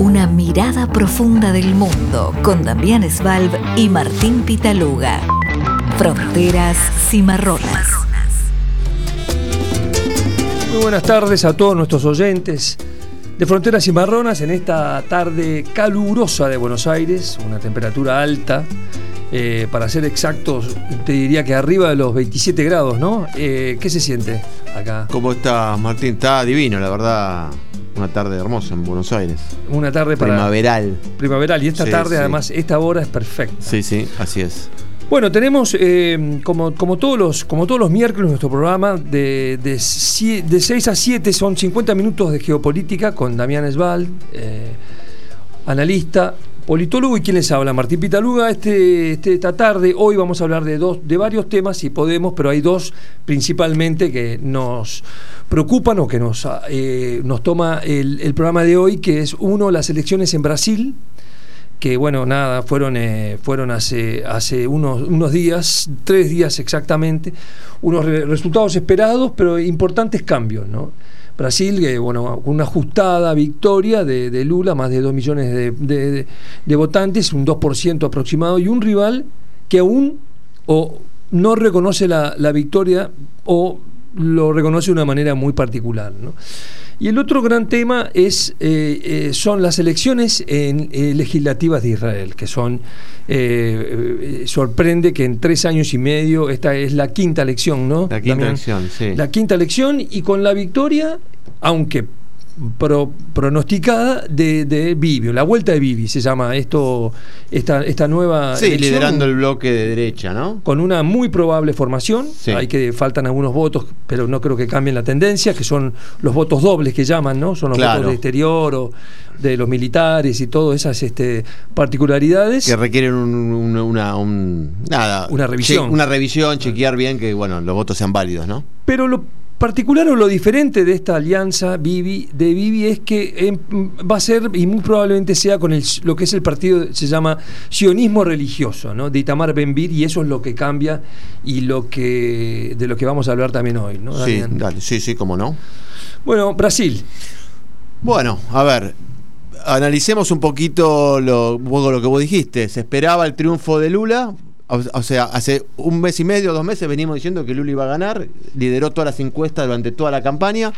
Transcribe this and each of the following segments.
Una mirada profunda del mundo con Damián Svalb y Martín Pitaluga. Fronteras cimarronas. Muy buenas tardes a todos nuestros oyentes de Fronteras Cimarronas en esta tarde calurosa de Buenos Aires, una temperatura alta. eh, para ser exactos, te diría que arriba de los 27 grados, ¿no? Eh, ¿Qué se siente acá? ¿Cómo estás, Martín? Está divino, la verdad. Una tarde hermosa en Buenos Aires. Una tarde para Primaveral. primaveral y esta Sí, tarde sí. además esta hora es perfecta. Sí, sí, así es. Bueno, tenemos eh, como, como, todos los, como todos los miércoles nuestro programa de, de, de 6 a 7 son 50 minutos de geopolítica con Damián Sval, eh, analista, politólogo y quien les habla, Martín Pitaluga. Este, este- esta tarde, hoy vamos a hablar de, dos, de varios temas, si podemos, pero hay dos principalmente que nos preocupan o que nos, eh, nos toma el, programa de hoy, que es uno, las elecciones en Brasil que bueno, nada, fueron, eh, fueron hace, hace unos, unos días, tres días exactamente, unos re- resultados esperados, pero importantes cambios, ¿no? Brasil, eh, bueno, una ajustada victoria de, de Lula, más de 2 millones de votantes, un 2% aproximado, y un rival que aún o no reconoce la, la victoria o lo reconoce de una manera muy particular, ¿no? Y el otro gran tema es, eh, eh, son las elecciones en, eh, legislativas de Israel, que son, eh, sorprende que en tres años y medio, esta es la quinta elección, ¿no? La quinta elección, sí. La quinta elección y con la victoria, aunque pro- pronosticada, de, de la vuelta de Bibi se llama esto, esta, esta nueva Sí, elección liderando el bloque de derecha, ¿no? con una muy probable formación. Sí. Hay que faltan algunos votos, pero no creo que cambien la tendencia, que son los votos dobles que llaman, ¿no? Son los Claro. votos de exterior o de los militares y todas esas este, particularidades. Que requieren un- un- una, un- nada, Una revisión. che- una revisión, chequear bien que bueno, los votos sean válidos, ¿no? Pero lo particular o lo diferente de esta alianza Bibi, de Bibi es que em, va a ser y muy probablemente sea con el, lo que es el partido se llama sionismo religioso, ¿no? De Itamar Benvir y eso es lo que cambia y lo que de lo que vamos a hablar también hoy, ¿no? Sí, dale, sí, sí, cómo no. Bueno, Brasil. Bueno, a ver, analicemos un poquito lo, lo que vos dijiste. Se esperaba el triunfo de Lula. O, sea, hace un mes y medio, dos meses venimos diciendo que Lula iba a ganar. Lideró todas las encuestas durante toda la campaña.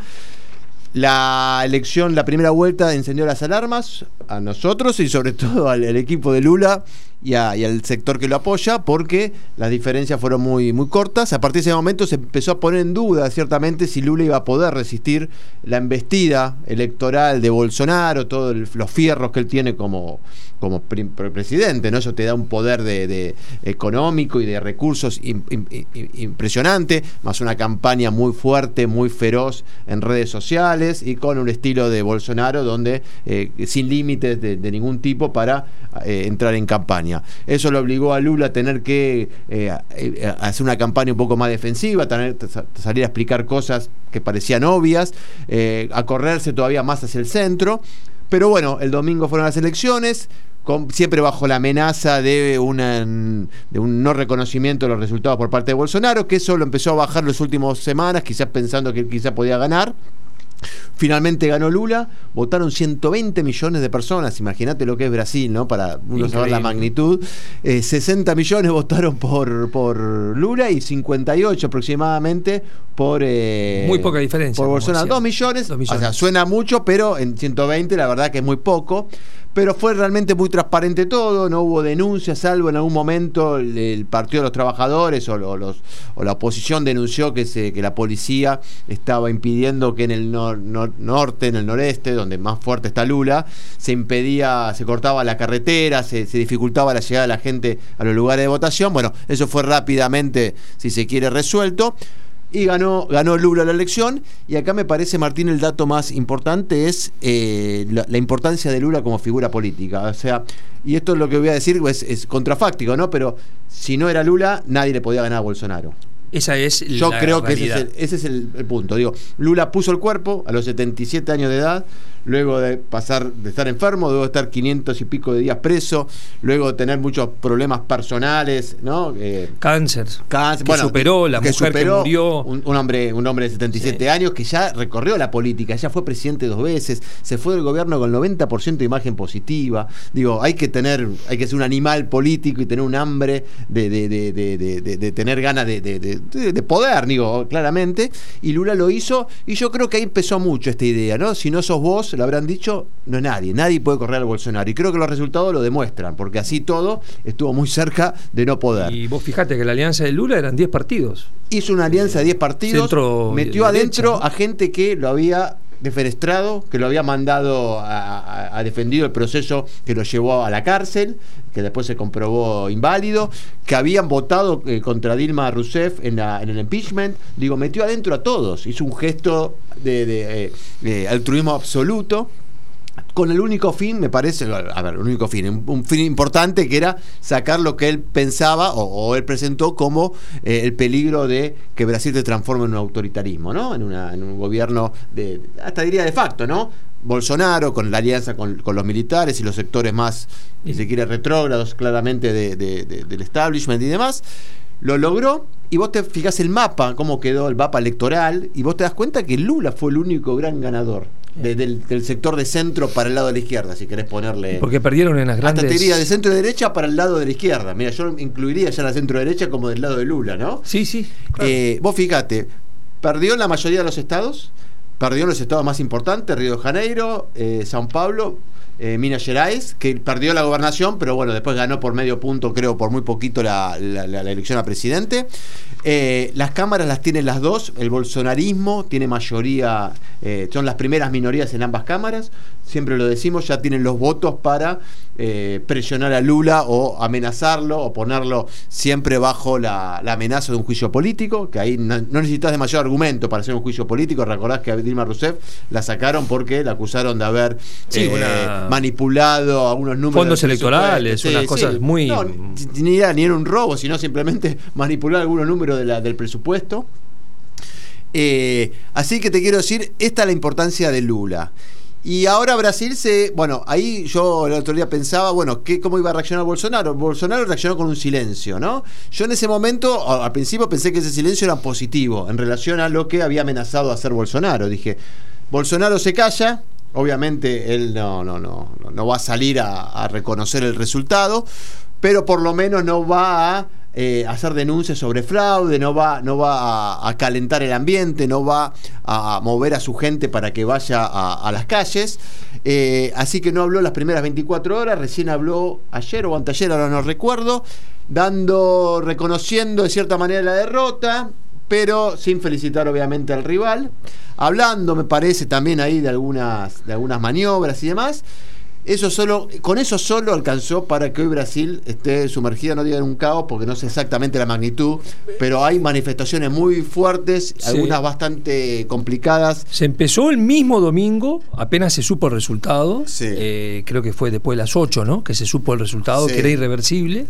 La elección, la primera vuelta, encendió las alarmas a nosotros y sobre todo al equipo de Lula y, al sector que lo apoya, porque las diferencias fueron muy, muy cortas. A partir de ese momento se empezó a poner en duda, ciertamente, si Lula iba a poder resistir la embestida electoral de Bolsonaro, todos los fierros que él tiene como, como pre- pre- presidente, ¿no? Eso te da un poder de, económico y de recursos im- im- im- impresionante, más una campaña muy fuerte, muy feroz en redes sociales y con un estilo de Bolsonaro donde eh, sin límites de, de ningún tipo para eh, entrar en campaña. Eso lo obligó a Lula a tener que eh, eh, hacer una campaña un poco más defensiva, tener, sa- salir a explicar cosas que parecían obvias, eh, a correrse todavía más hacia el centro. Pero bueno, el domingo fueron las elecciones, siempre bajo la amenaza de, un no reconocimiento de los resultados por parte de Bolsonaro, que eso lo empezó a bajar las últimas semanas, quizás pensando que él quizás podía ganar. Finalmente ganó Lula, votaron 120 millones de personas, imagínate lo que es Brasil, ¿no? Para uno saber la magnitud. Eh, 60 millones votaron por, por Lula y 58 aproximadamente por... eh, Muy poca diferencia, Por Bolsonaro. decía. 2 millones, o sea, suena mucho, pero en 120 la verdad que es muy poco. Pero fue realmente muy transparente todo, no hubo denuncias, salvo en algún momento el, el Partido de los Trabajadores o, lo- los, o la oposición denunció que, se, que la policía estaba impidiendo que en el nor- nor- norte, en el noreste, donde más fuerte está Lula, se impedía, se cortaba la carretera, se, dificultaba la llegada de la gente a los lugares de votación. Bueno, eso fue rápidamente, si se quiere, resuelto. Y ganó, ganó Lula la elección. Y acá me parece, Martín, el dato más importante es eh, la, importancia de Lula como figura política. O sea, y esto es lo que voy a decir, es, es contrafáctico, ¿no? Pero si no era Lula, nadie le podía ganar a Bolsonaro. Esa es Yo la creo que ese es, el, ese es el- el punto. Digo, Lula puso el cuerpo a los 77 años de edad, luego de pasar de estar enfermo, luego de estar 500 y pico de días preso, luego de tener muchos problemas personales, ¿no? Eh, Cáncer. cáncer, que bueno, superó, la que mujer superó que murió. Un, un hombre, un hombre de 77 Sí. años que ya recorrió la política, ya fue presidente dos veces, se fue del gobierno con 90% de imagen positiva. Digo, hay que tener, hay que ser un animal político y tener un hambre de- de- de- de tener ganas de, de- de- de- de poder, digo, claramente. Y Lula lo hizo, y yo creo que ahí empezó mucho esta idea, ¿no? Si no sos vos, lo habrán dicho, no es nadie, nadie puede correr al Bolsonaro. Y creo que los resultados lo demuestran, porque así todo estuvo muy cerca de no poder Y vos fijate que la alianza de Lula eran 10 partidos. hizo una alianza de 10 partidos, Centro metió derecha, adentro ¿no? a gente que lo había defenestrado, que lo había mandado a, defendido el proceso que lo llevó a la cárcel, que después se comprobó inválido, que habían votado eh, contra Dilma Rousseff en, la- en el impeachment. Digo, metió adentro a todos, hizo un gesto de, de, eh, de altruismo absoluto con el único fin, me parece, a ver, el único fin, un, un fin importante que era sacar lo que él pensaba o, o él presentó como eh, el peligro de que Brasil se transforme en un autoritarismo, ¿no? En, una- en un gobierno de, hasta diría de facto, ¿no? Bolsonaro con la alianza con, con los militares y los sectores más, si se quiere, retrógrados claramente de- de- de- del establishment y demás, lo logró y vos te fijás el mapa, cómo quedó el mapa electoral, y vos te das cuenta que Lula fue el único gran ganador de- del, del sector de centro para el lado de la izquierda, si querés ponerle... Porque perdieron en las Hasta grandes. te diría de centro derecha para el lado de la izquierda. Mira, yo incluiría ya la centro derecha como del lado de Lula, ¿no? Sí, sí. claro. Eh, vos fíjate, perdió en la mayoría de los estados, perdió en los estados más importantes, Río de Janeiro, eh, Sao Paulo, eh, Minas Gerais, que perdió la gobernación, pero bueno, después ganó por medio punto, creo, por muy poquito la, elección a presidente. Eh, las cámaras las tienen las dos, el bolsonarismo tiene mayoría, eh, son las primeras minorías en ambas cámaras, siempre lo decimos, ya tienen los votos para eh, presionar a Lula o amenazarlo o ponerlo siempre bajo la, la amenaza de un juicio político, que ahí no, no necesitas demasiado argumento para hacer un juicio político, recordás que a Dilma Rousseff la sacaron porque la acusaron de haber Sí, eh, una- manipulado algunos números Fondos electorales, unas cosas muy- No, ni, ni era, ni era un robo, sino simplemente manipular algunos números de la- del presupuesto. Eh, así que te quiero decir, esta es la importancia de Lula. Y ahora Brasil se. Bueno, ahí yo el otro día pensaba, bueno, ¿qué, ¿cómo iba a reaccionar Bolsonaro? Bolsonaro reaccionó con un silencio, ¿no? Yo en ese momento, al principio pensé que ese silencio era positivo en relación a lo que había amenazado hacer Bolsonaro. Dije, Bolsonaro se calla, obviamente él no, no, no- no va a salir a, a reconocer el resultado, pero por lo menos no va a eh, hacer denuncias sobre fraude, no va, no va a, calentar el ambiente, no va a mover a su gente para que vaya a, a las calles. Eh, así que no habló las primeras 24 horas, recién habló ayer o anteayer, ahora no recuerdo, dando, reconociendo de cierta manera la derrota, pero sin felicitar obviamente al rival, hablando me parece también ahí de algunas, de algunas maniobras y demás. Eso solo, con eso solo alcanzó para que hoy Brasil esté sumergida, no diga en un caos, porque no sé exactamente la magnitud, pero hay manifestaciones muy fuertes, Sí. algunas bastante complicadas. Se empezó el mismo domingo, apenas se supo el resultado. Sí. eh, creo que fue después de las 8, ¿no? Que se supo el resultado, Sí. que era irreversible.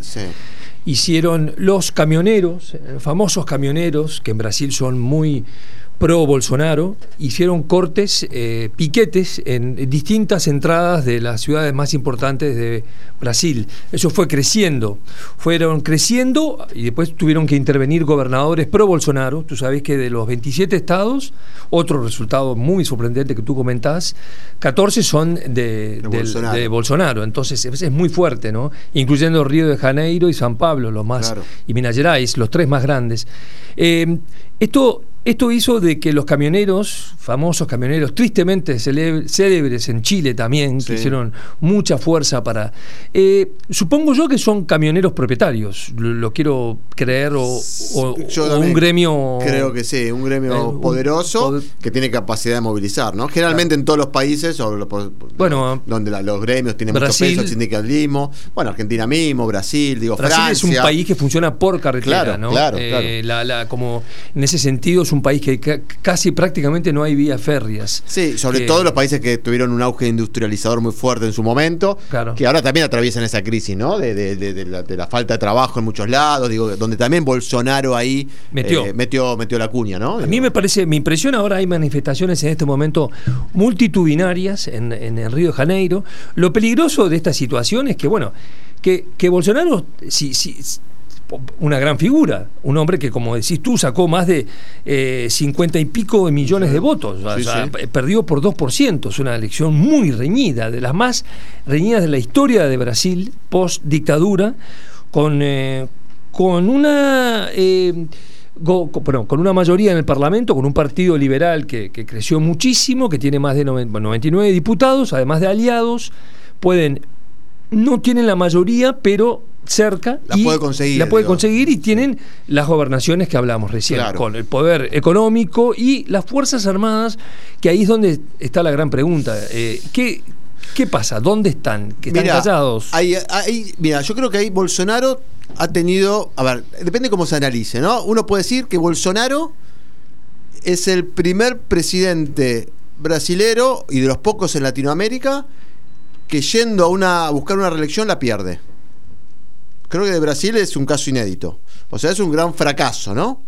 Hicieron los camioneros, eh, famosos camioneros, que en Brasil son muy pro Bolsonaro, hicieron cortes, eh, piquetes en distintas entradas de las ciudades más importantes de Brasil. Eso fue creciendo. Fueron creciendo y después tuvieron que intervenir gobernadores pro Bolsonaro. Tú sabes que de los 27 estados, otro resultado muy sorprendente que tú comentás, 14 son de, Bolsonaro. de Bolsonaro. Entonces es, es muy fuerte, ¿no? Incluyendo Río de Janeiro y San Pablo, los más, Claro. y Minas Gerais, los tres más grandes. Eh, esto, esto hizo de que los camioneros, famosos camioneros, tristemente célebres en Chile también, Sí. que hicieron mucha fuerza para... eh, supongo yo que son camioneros propietarios, lo, lo quiero creer, o, un gremio... Creo que sí, un gremio Eh, un poderoso poder- que tiene capacidad de movilizar, ¿no? Generalmente en todos los países, o lo- por- Bueno, donde la- los gremios tienen mucho Brasil- peso, el sindicalismo, bueno, Argentina mismo, Brasil, digo, Brasil Francia. es un país que funciona por carretera, Claro, ¿no? claro, Eh, claro. La, la- como en ese sentido es un país que ca- casi prácticamente no hay vías férreas. Sí, sobre Que- todo los países que tuvieron un auge industrializador muy fuerte en su momento, Claro. que ahora también atraviesan esa crisis, ¿no? De, de- la, de la falta de trabajo en muchos lados, digo, donde también Bolsonaro ahí Metió. eh, metió, metió la cuña, ¿no? A mí me parece, me impresiona ahora hay manifestaciones en este momento multitudinarias en, en el Río de Janeiro. Lo peligroso de esta situación es que, bueno, que, que Bolsonaro, si, si, una gran figura, un hombre que, como decís tú, sacó más de eh, 50 y pico de millones de votos, o Sí, sea, sí. p- perdió por 2%, es una elección muy reñida, de las más reñidas de la historia de Brasil, post dictadura, con, eh, con una... eh, go- con una mayoría en el Parlamento, con un partido liberal que, que creció muchísimo, que tiene más de noven- bueno, 99 diputados, además de aliados, pueden, no tienen la mayoría, pero cerca. La y puede conseguir, La puede conseguir y tienen las gobernaciones que hablamos recién, Claro. con el poder económico y las Fuerzas Armadas, que ahí es donde está la gran pregunta. Eh, ¿qué, ¿Qué pasa? ¿Dónde están? ¿Que están callados? ahí- ahí- mira, yo creo que ahí Bolsonaro ha tenido, a ver, depende cómo se analice, ¿no? Uno puede decir que Bolsonaro es el primer presidente brasilero y de los pocos en Latinoamérica que yendo a una a buscar una reelección la pierde. Creo que de Brasil es un caso inédito. O sea, es un gran fracaso, ¿no?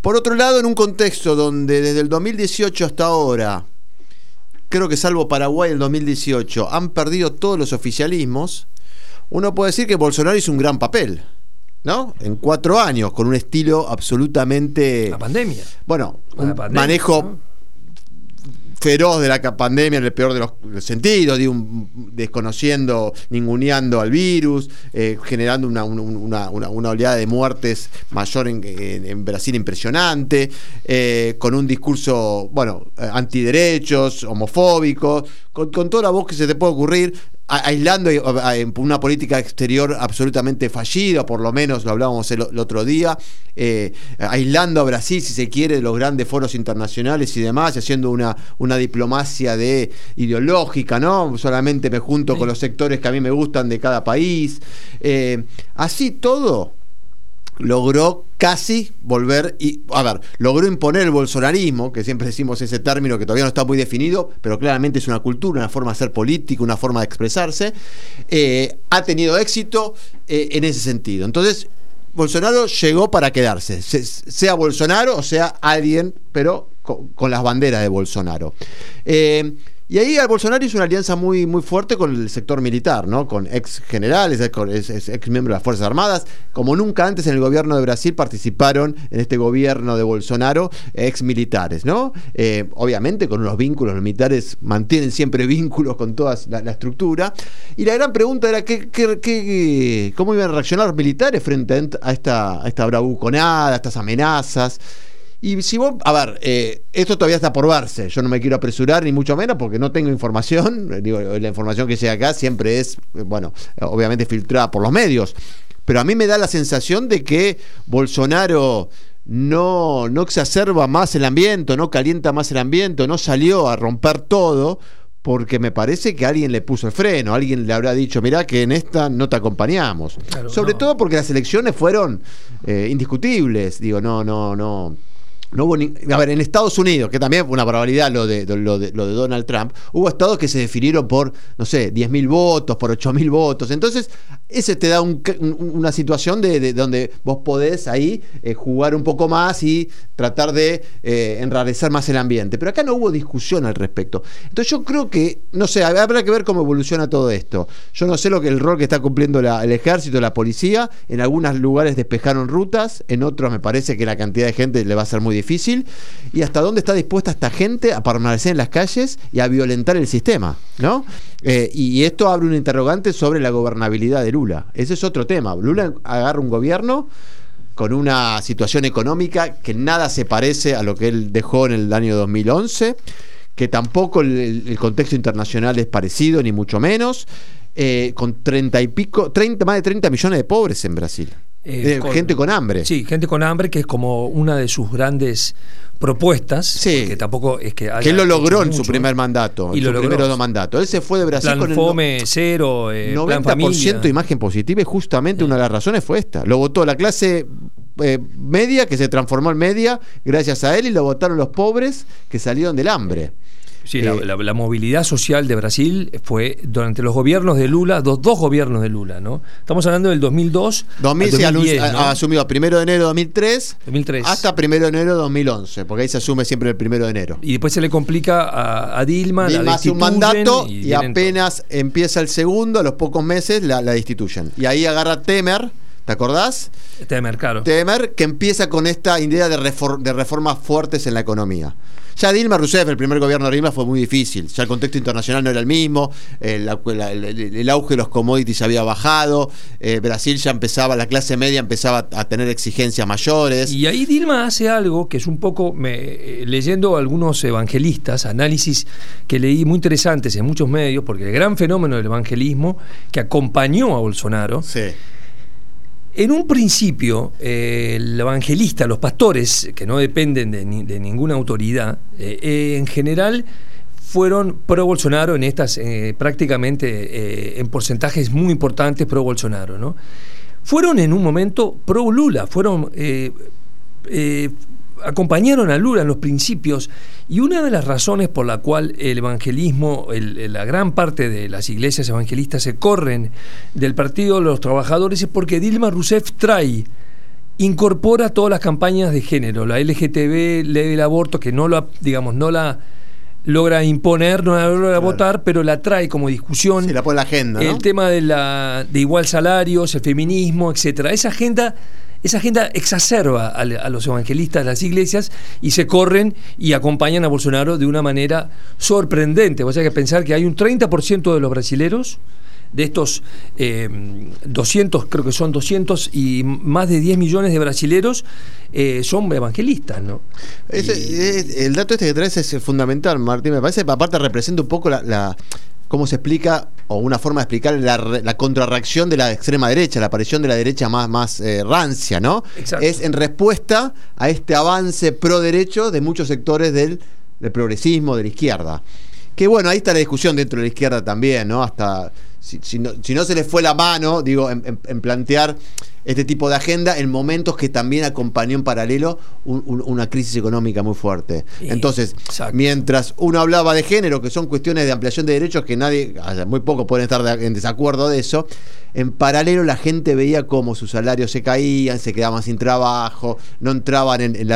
Por otro lado, en un contexto donde desde el 2018 hasta ahora creo que salvo Paraguay en el 2018, han perdido todos los oficialismos, uno puede decir que Bolsonaro hizo un gran papel, ¿no? En cuatro años, con un estilo absolutamente, La pandemia. bueno, La un pandemia, manejo ¿no? Feroz de la pandemia en el peor de los sentidos, desconociendo, ninguneando al virus, eh, generando una, un- una- una- una oleada de muertes mayor en, en- Brasil impresionante, eh, con un discurso, bueno, eh, antiderechos, homofóbico, con, con toda la voz que se te puede ocurrir, aislando una política exterior absolutamente fallida, por lo menos lo hablábamos el, el otro día, eh, aislando a Brasil, si se quiere, de los grandes foros internacionales y demás, y haciendo una, una diplomacia de ideológica, ¿no? Solamente me junto Sí. con los sectores que a mí me gustan de cada país. Eh, así todo logró casi volver y, a ver, logró imponer el bolsonarismo, que siempre decimos ese término que todavía no está muy definido, pero claramente es una cultura, una forma de ser política, una forma de expresarse, eh, ha tenido éxito eh, en ese sentido. Entonces, Bolsonaro llegó para quedarse, se- sea Bolsonaro o sea alguien, pero con, con las banderas de Bolsonaro. Eh, y ahí Bolsonaro hizo una alianza muy, muy fuerte con el sector militar, ¿no? Con ex generales, ex, ex- miembros de las Fuerzas Armadas. Como nunca antes en el gobierno de Brasil participaron en este gobierno de Bolsonaro ex militares, ¿no? Eh, obviamente con unos vínculos, los militares mantienen siempre vínculos con toda la, estructura. Y la gran pregunta era ¿qué, qué- qué- cómo iban a reaccionar los militares frente a esta, a esta bravuconada, a estas amenazas. Y si vos, a ver, eh, esto todavía está por verse. Yo no me quiero apresurar, ni mucho menos, porque no tengo información. Digo, la información que llega acá siempre es, eh, bueno, obviamente filtrada por los medios. Pero a mí me da la sensación de que Bolsonaro no, no exacerba más el ambiente, no calienta más el ambiente, no salió a romper todo, porque me parece que alguien le puso el freno, alguien le habrá dicho, mirá que en esta no te acompañamos. Claro, Sobre no. todo porque las elecciones fueron eh, indiscutibles, digo, no, no, no. No hubo a ver, en Estados Unidos, que también fue una probabilidad lo de, lo, de, lo de Donald Trump, hubo estados que se definieron por, no sé, 10.000 votos, por 8.000 votos. Entonces, ese te da un- un- una situación de, de donde vos podés ahí eh, jugar un poco más y tratar de eh, enrarecer más el ambiente. Pero acá no hubo discusión al respecto. Entonces, yo creo que, no sé, habrá que ver cómo evoluciona todo esto. Yo no sé lo que el rol que está cumpliendo el ejército, la policía. En algunos lugares despejaron rutas, en otros me parece que la cantidad de gente le va a ser muy difícil. Y hasta dónde está dispuesta esta gente a permanecer en las calles y a violentar el sistema, ¿no? Eh, y esto abre un interrogante sobre la gobernabilidad de Lula. Ese es otro tema. Lula agarra un gobierno con una situación económica que nada se parece a lo que él dejó en el año 2011, que tampoco el, el contexto internacional es parecido, ni mucho menos, eh, con 30 y pico, 30, más de 30 millones de pobres en Brasil. Eh, Eh, con- gente con hambre. Sí, gente con hambre, que es como una de sus grandes propuestas. Sí. Que tampoco es que. que él lo logró en su primer mandato, Y en lo su logró. primeros dos mandatos. Él se fue de Brasil Plan con el Fome, cero, eh, plan 90% familia. imagen positiva y justamente una de las razones fue esta. Lo votó la clase eh, media que se transformó en media gracias a él y lo votaron los pobres que salieron del hambre. Sí, Eh, la, la- la movilidad social de Brasil fue durante los gobiernos de Lula, dos, dos gobiernos de Lula, ¿no? Estamos hablando del 2002 2000 al se 2010, anunció- ¿no? ha asumido primero de enero de 2003, 2003. hasta primero de enero de 2011, porque ahí se asume siempre el primero de enero. Y después se le complica a, a Dilma, la Dilma hace un mandato y, apenas empieza el segundo, a los pocos meses la, la destituyen. Y ahí agarra Temer, ¿te acordás? Temer, claro. Temer, que empieza con esta idea de, de reformas fuertes en la economía. Ya Dilma Rousseff, el primer gobierno de Dilma, fue muy difícil. Ya el contexto internacional no era el mismo, eh, el, el auge de los commodities había bajado, eh, Brasil ya empezaba, la clase media empezaba a tener exigencias mayores. Y ahí Dilma hace algo que es un poco, me- eh, leyendo algunos evangelistas, análisis que leí muy interesantes en muchos medios, porque el gran fenómeno del evangelismo que acompañó a Bolsonaro, Sí. En un principio eh, el evangelista, los pastores, que no dependen de, ni- de ninguna autoridad, eh, eh, en general fueron pro Bolsonaro en estas, eh, prácticamente en porcentajes muy importantes pro Bolsonaro, ¿no? Fueron en un momento pro Lula, fueron acompañaron a Lula en los principios y una de las razones por la cual el evangelismo, el- el- la gran parte de las iglesias evangelistas se corren del Partido de los Trabajadores es porque Dilma Rousseff trae, incorpora todas las campañas de género, la LGTB, ley del aborto, que no la, digamos, no la logra imponer, no la logra Claro. votar, pero la trae como discusión. Sí, la pone la agenda, ¿no? El tema de, la, de igual salarios, el feminismo, etcétera. Esa agenda, esa agenda exacerba a, a los evangelistas de las iglesias y se corren y acompañan a Bolsonaro de una manera sorprendente. Vos hay que pensar que hay un 30% de los brasileros, de estos eh, 200, creo que son 200 y más de 10 millones de brasileros, eh, son evangelistas, ¿no? Ese- Y- es- el dato este que traes es fundamental, Martín. Me parece, aparte representa un poco la, la- cómo se explica, o una forma de explicar la, re- la contrarreacción de la extrema derecha, la aparición de la derecha más, más eh, rancia, ¿no? Exacto. Es en respuesta a este avance pro derecho de muchos sectores del, del progresismo, de la izquierda. Que bueno, ahí está la discusión dentro de la izquierda también, ¿no? Hasta si, no, si, no, se les fue la mano, digo, en, plantear este tipo de agenda en momentos que también acompañó en paralelo una crisis económica muy fuerte. Entonces, mientras uno hablaba de género, que son cuestiones de ampliación de derechos que nadie, muy pocos pueden estar en desacuerdo de eso, en paralelo la gente veía cómo sus salarios se caían, se quedaban sin trabajo, no entraban en,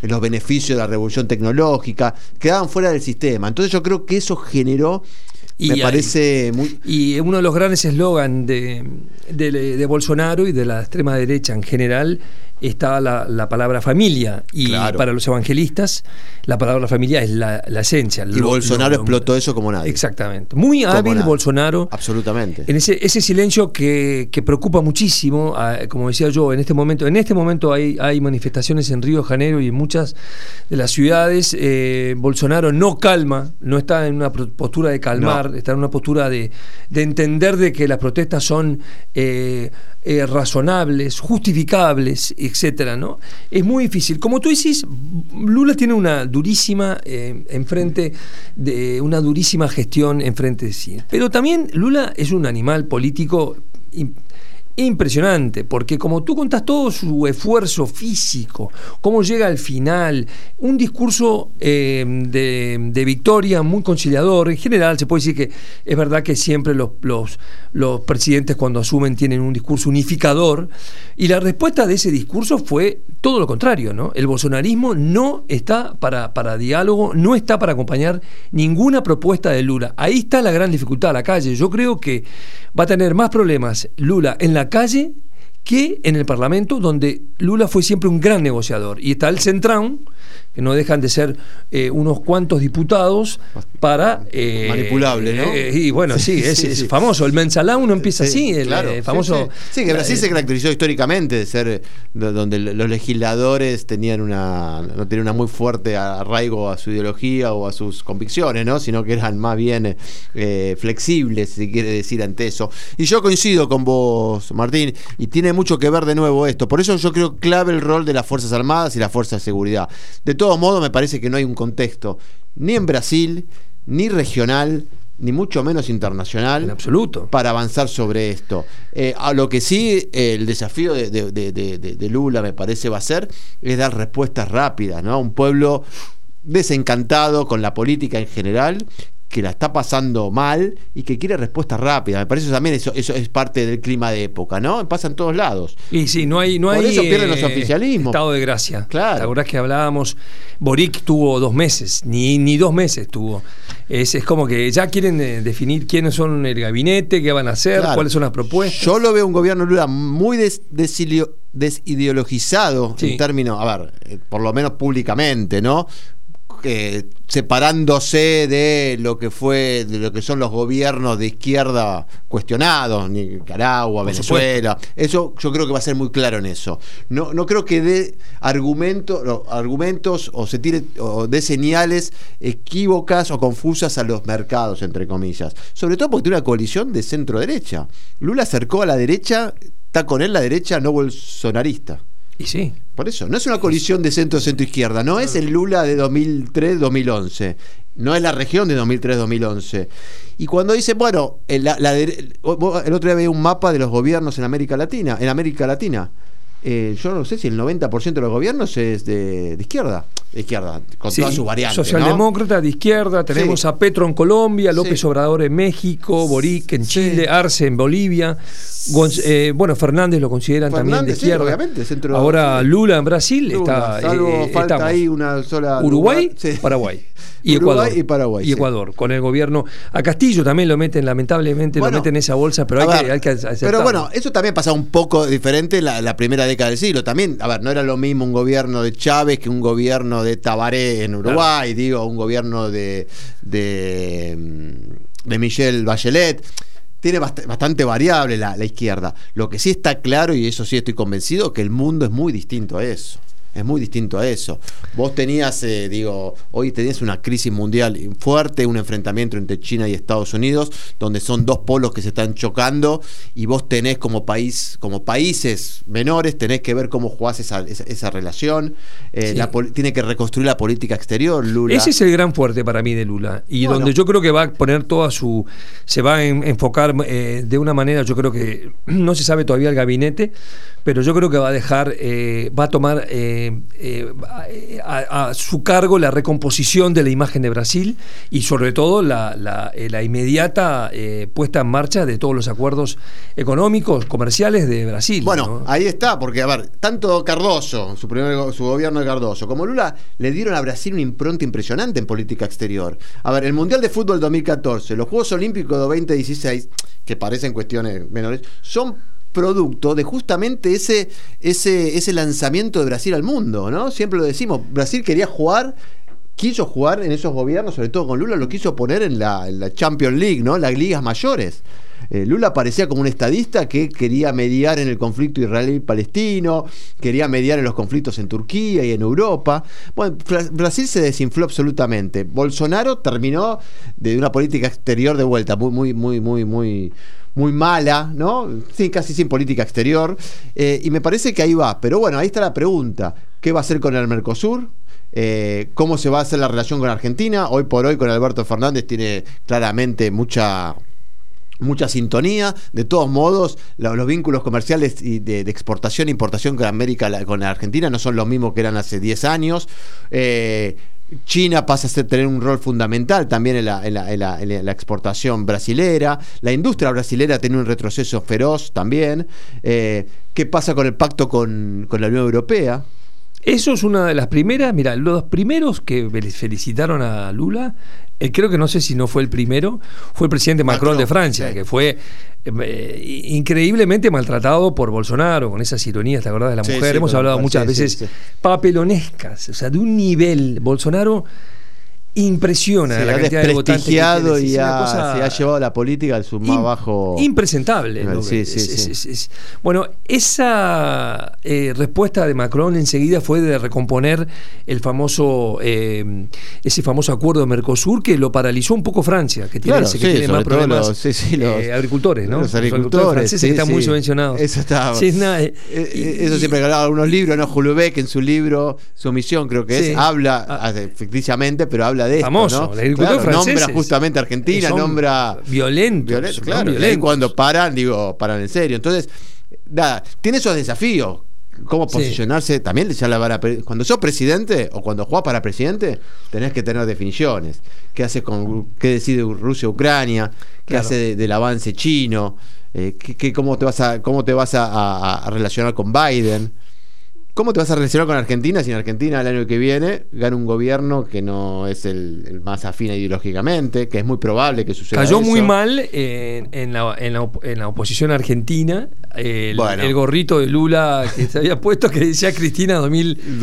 los beneficios de la revolución tecnológica, quedaban fuera del sistema. Entonces yo creo que eso generó y me parece muy... Y uno de los grandes eslogans de, de, de Bolsonaro y de la extrema derecha en general está la, la palabra familia. Y Claro. para los evangelistas, la palabra familia es la, la esencia. Y Bolsonaro explotó eso como nadie. Exactamente. Muy Como hábil nadie. Bolsonaro. Absolutamente. En ese, ese silencio que, que preocupa muchísimo, como decía yo, en este momento, en este momento hay, hay manifestaciones en Río de Janeiro y en muchas de las ciudades. eh, Bolsonaro no calma, no está en una postura de calmar, No. está en una postura de, de entender de que las protestas son eh, eh, razonables, justificables, etcétera, ¿no? Es muy difícil. Como tú decís, Lula tiene una durísima eh, enfrente de una durísima gestión enfrente de sí. Pero también Lula es un animal político impresionante, porque como tú contás todo su esfuerzo físico, cómo llega al final, un discurso eh, de, de victoria muy conciliador, en general se puede decir que es verdad que siempre los, los, presidentes cuando asumen tienen un discurso unificador, y la respuesta de ese discurso fue todo lo contrario, ¿no? El bolsonarismo no está para, para diálogo, no está para acompañar ninguna propuesta de Lula. Ahí está la gran dificultad, la calle. Yo creo que va a tener más problemas Lula en la calle que en el Parlamento, donde Lula fue siempre un gran negociador. Y está el Centrán, que no dejan de ser eh, unos cuantos diputados para... eh, Manipulable, ¿no? eh, y bueno, sí, Sí, es, sí, es sí. famoso. El mensalá uno empieza Sí, así, el claro, eh, famoso... Sí, que Brasil se caracterizó históricamente de ser do- donde los legisladores tenían una no tenían una muy fuerte arraigo a su ideología o a sus convicciones, ¿no? Sino que eran más bien flexibles, si quiere decir, ante eso. Y yo coincido con vos, Martín, y tiene mucho que ver de nuevo esto. Por eso yo creo clave el rol de las Fuerzas Armadas y las Fuerzas de Seguridad. De todos modos, me parece que no hay un contexto ni en Brasil, ni regional, ni mucho menos internacional. En absoluto. Para avanzar sobre esto. Eh, a lo que sí, eh, el desafío de, de, de, de, Lula, me parece, va a ser, es dar respuestas rápidas, ¿no? Un pueblo desencantado con la política en general que la está pasando mal y que quiere respuesta rápida. Me parece también eso, eso es parte del clima de época, ¿no? Pasa en todos lados. Y sí, no hay, no Por hay eso pierden los eh, oficialismos. Estado de gracia. Claro. La verdad es que hablábamos, Boric tuvo dos meses, ni, ni dos meses tuvo. Es, es como que ya quieren eh, definir quiénes son el gabinete, qué van a hacer, Claro. cuáles son las propuestas. Yo lo veo un gobierno Lula muy des- desilio- desideologizado Sí. en términos, a ver, eh, por lo menos públicamente, ¿no? Que separándose de lo que fue, de lo que son los gobiernos de izquierda cuestionados, Nicaragua, Venezuela. Eso yo creo que va a ser muy claro en eso. No, no creo que dé argumento, no, argumentos o se tire o dé señales equívocas o confusas a los mercados, entre comillas. Sobre todo porque tiene una coalición de centro derecha. Lula acercó a la derecha, está con él la derecha no bolsonarista. Y sí. Por eso, no es una coalición de centro-centro izquierda, no es el Lula de 2003-2011, no es la región de 2003-2011. Y cuando dice, bueno, el, vos- el otro día veía un mapa de los gobiernos en América Latina, en América Latina. Eh, yo no sé si el 90% de los gobiernos es de, de izquierda, de izquierda, con Sí, todas sus variantes. ¿no? Socialdemócrata de izquierda, tenemos Sí. a Petro en Colombia, López Sí. Obrador en México, Boric en. Chile, Arce en Bolivia. Gonz- eh, bueno, Fernández lo consideran también de izquierda. obviamente, centro- Ahora. Lula en Brasil Lula, está. salvo eh, falta estamos. ahí una sola. Uruguay, lugar. Paraguay. Y Uruguay Ecuador. y Paraguay, Y. Ecuador, con el gobierno. A Castillo también lo meten, lamentablemente, Bueno, lo meten en esa bolsa, pero hay, ver, que, hay que. Pero bueno, eso también pasa un poco diferente en la, la primera década del siglo. También, a ver, no era lo mismo un gobierno de Chávez que un gobierno de Tabaré en Uruguay, digo, un gobierno de, de, mm, de Michelle Bachelet. Tiene bast- bastante variable la, la izquierda. Lo que sí está claro, y eso sí estoy convencido, que el mundo es muy distinto a eso. Es muy distinto a eso. Vos tenías, eh, digo, hoy tenías una crisis mundial fuerte, un enfrentamiento entre China y Estados Unidos, donde son dos polos que se están chocando y vos tenés como país, como países menores, tenés que ver cómo jugás esa, esa, esa relación. Eh, Sí. la pol- tiene que reconstruir la política exterior, Lula. Ese es el gran fuerte para mí de Lula. Y Bueno. donde yo creo que va a poner toda su. Se va a en- enfocar eh, de una manera, yo creo que no se sabe todavía el gabinete, pero yo creo que va a dejar, eh, va a tomar eh, eh, a, a su cargo la recomposición de la imagen de Brasil y sobre todo la, la- eh, la inmediata eh, puesta en marcha de todos los acuerdos económicos, comerciales de Brasil. Bueno, ¿no? ahí está, porque a ver, tanto Cardoso, su primer su gobierno de Cardoso, como Lula le dieron a Brasil una impronta impresionante en política exterior. A ver, el Mundial de Fútbol 2014, los Juegos Olímpicos de 2016, que parecen cuestiones menores, son producto de justamente ese, ese, ese lanzamiento de Brasil al mundo, ¿no? Siempre lo decimos, Brasil quería jugar quiso jugar en esos gobiernos, sobre todo con Lula, lo quiso poner en la, Champions League, ¿no? Las ligas mayores. Eh, Lula parecía como un estadista que quería mediar en el conflicto israelí-palestino, quería mediar en los conflictos en Turquía y en Europa. Bueno, Brasil se desinfló absolutamente. Bolsonaro terminó de una política exterior de vuelta, muy, muy, muy, muy, muy muy mala, ¿no? Sí, casi sin política exterior. Eh, y me parece que ahí va. Pero bueno, ahí está la pregunta. ¿Qué va a hacer con el Mercosur? Eh, ¿Cómo se va a hacer la relación con Argentina? Hoy por hoy con Alberto Fernández tiene claramente mucha mucha sintonía. De todos modos, lo- los vínculos comerciales y de, exportación e importación con América, con la Argentina, no son los mismos que eran hace 10 años. Eh, China pasa a ser, tener un rol fundamental también en la, en la- en la- en la exportación brasilera. La industria brasilera tiene un retroceso feroz también. Eh, ¿Qué pasa con el pacto con, con la Unión Europea? Eso es una de las primeras, mira, los primeros que fel- felicitaron a Lula, eh, creo que no sé si no fue el primero, fue el presidente Macron, Macron, de Francia, sí. que fue eh, increíblemente maltratado por Bolsonaro, con esas ironías, ¿te acordás de la Sí, mujer? sí, Hemos hablado muchas veces papelonescas, o sea, de un nivel, Bolsonaro impresiona Se la ha cantidad de votantes que tiene, y ha- cosa se ha llevado la política al su más bajo. Impresentable. nivel. ¿no? Sí, Es- sí, es- sí. es- es- bueno, esa eh, respuesta de Macron enseguida fue de recomponer el famoso eh, ese famoso acuerdo de Mercosur que lo paralizó un poco Francia, que tiene, Claro, que tiene más problemas los- eh, agricultores, ¿no? Los agricultores, franceses que están muy subvencionados. Eso está. Y- eso siempre hablaba algunos libros, ¿no? Julio Beck en su libro, su misión creo que es, habla Ah. ficticiamente, pero habla de de esto. Famoso, ¿no? el agricultor Claro, francés Nombra justamente Argentina, nombra. Violento, claro. y violentos. cuando paran, digo, paran en serio. Entonces, nada, tiene esos desafíos. Cómo Sí. posicionarse, también ya la van a pe- cuando sos presidente o cuando jugás para presidente, tenés que tener definiciones. ¿Qué haces con qué decide Rusia-Ucrania? ¿Qué Claro. hace de- del avance chino? Eh, ¿qué- qué- cómo te vas a cómo te vas a, a- a relacionar con Biden? ¿Cómo te vas a relacionar con Argentina si en Argentina el año que viene gana un gobierno que no es el, el más afín ideológicamente, que es muy probable que suceda Cayó eso? muy mal en, en la, en la op- en la oposición argentina. El, Bueno. el gorrito de Lula que se había puesto que decía Cristina 2014.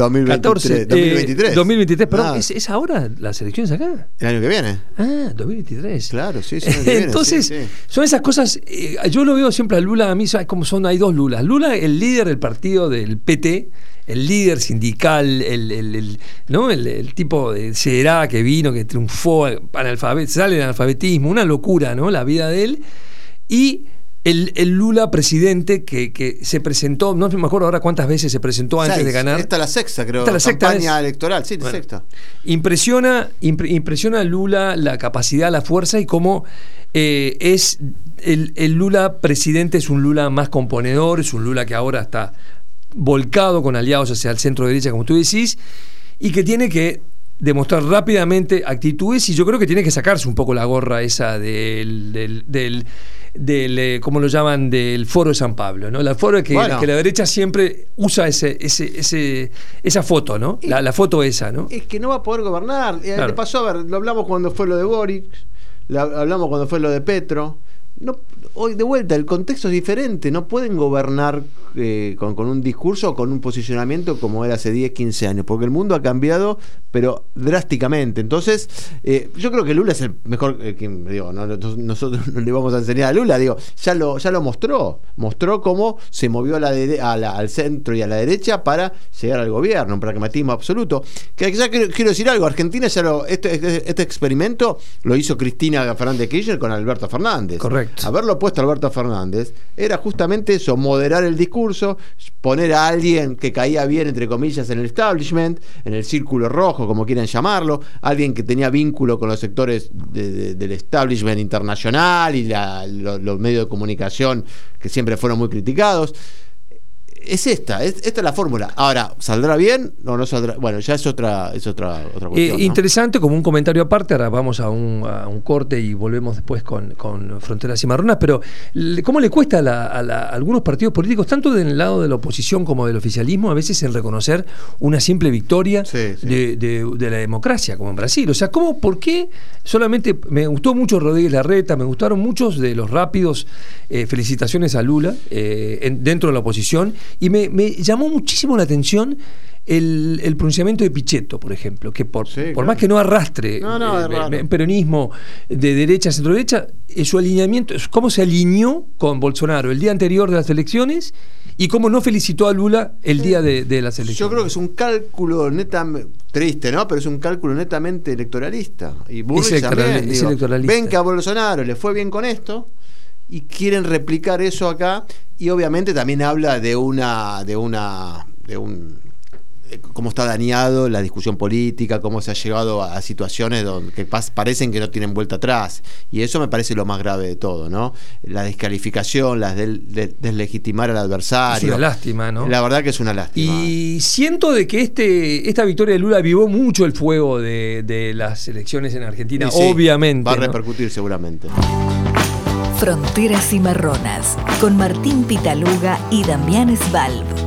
2023, 2023. 2023, perdón, Ah. ¿es, es ahora las elecciones acá? El año que viene. Ah, 2023. Claro, sí, sí, viene, Entonces, sí, sí. son esas cosas. eh, yo lo veo siempre a Lula, a mí hay como son, hay dos Lulas. Lula, el líder del partido del PT, el líder sindical, el, el- el- ¿no? el, el tipo de Será que vino, que triunfó, analfabet, sale del analfabetismo, una locura, ¿no? La vida de él. Y el, el Lula presidente que, que se presentó, no me acuerdo ahora cuántas veces se presentó antes Seis. de ganar. Esta es la sexta, creo. Esta es la sexta campaña electoral, sí, la Bueno. sexta. Impresiona, impre- impresiona a Lula la capacidad, la fuerza y cómo eh, es el, el Lula presidente es un Lula más componedor, es un Lula que ahora está volcado con aliados hacia el centro derecha, como tú decís, y que tiene que demostrar rápidamente actitudes y yo creo que tiene que sacarse un poco la gorra esa del, del, del, del, eh, ¿cómo lo llaman? Del foro de San Pablo, ¿no? La foro que, Bueno. que la derecha siempre usa ese, ese, ese, esa foto, ¿no? La, la foto esa, ¿no? Es que no va a poder gobernar. Eh, Claro. Le pasó, a ver, lo hablamos cuando fue lo de Boric, lo hablamos cuando fue lo de Petro. No, hoy de vuelta, el contexto es diferente. No pueden gobernar eh, con, con un discurso o con un posicionamiento como era hace 10, 15 años, porque el mundo ha cambiado, pero drásticamente. Entonces, eh, yo creo que Lula es el mejor. eh, que, digo, no- no- nosotros no le vamos a enseñar a Lula, digo, ya lo, ya lo mostró. Mostró cómo se movió a la a la- al centro y a la derecha para llegar al gobierno, un pragmatismo absoluto. Que ya quiero, quiero decir algo, Argentina ya lo. Este, este, este experimento lo hizo Cristina Fernández Kirchner con Alberto Fernández. Correcto. Haberlo puesto Alberto Fernández era justamente eso, moderar el discurso, poner a alguien que caía bien, entre comillas, en el establishment, en el círculo rojo, como quieran llamarlo, alguien que tenía vínculo con los sectores de- de- del establishment internacional y los medios de comunicación que siempre fueron muy criticados. Es esta, es- esta es la fórmula. Ahora, ¿saldrá bien o no saldrá? Bueno, ya es otra, es otra, otra Eh, cuestión. ¿no? Interesante, como un comentario aparte, ahora vamos a un, a un corte y volvemos después con, con Fronteras y Marronas, pero ¿cómo le cuesta a, la- a la- a algunos partidos políticos, tanto del lado de la oposición como del oficialismo, a veces en reconocer una simple victoria Sí, sí. De, de- de la democracia, como en Brasil? O sea, ¿cómo, por qué solamente, me gustó mucho Rodríguez Larreta, me gustaron muchos de los rápidos eh, felicitaciones a Lula eh, en- dentro de la oposición, y me, me llamó muchísimo la atención el, el pronunciamiento de Pichetto, por ejemplo, que por, Sí, por claro. más que no arrastre No, no, eh, peronismo de derecha a centro derecha, eh, su alineamiento, es cómo se alineó con Bolsonaro el día anterior de las elecciones y cómo no felicitó a Lula el día de, de las elecciones. Yo creo que es un cálculo netamente triste, ¿no? Pero es un cálculo netamente electoralista. Y Bullrich Es electoral- también, es digo, electoralista. ven que a Bolsonaro le fue bien con esto y quieren replicar eso acá y obviamente también habla de una de una de un de cómo está dañado la discusión política, cómo se ha llegado a, a situaciones donde que pas- parecen que no tienen vuelta atrás. Y eso me parece lo más grave de todo, ¿no? La descalificación, la del- de- deslegitimar al adversario. Es una lástima, ¿no? La verdad que es una lástima. Y siento de que este, esta victoria de Lula avivó mucho el fuego de, de las elecciones en Argentina, sí, obviamente. Va a ¿no? repercutir seguramente. Fronteras y Marronas, con Martín Pitaluga y Damián Svalb.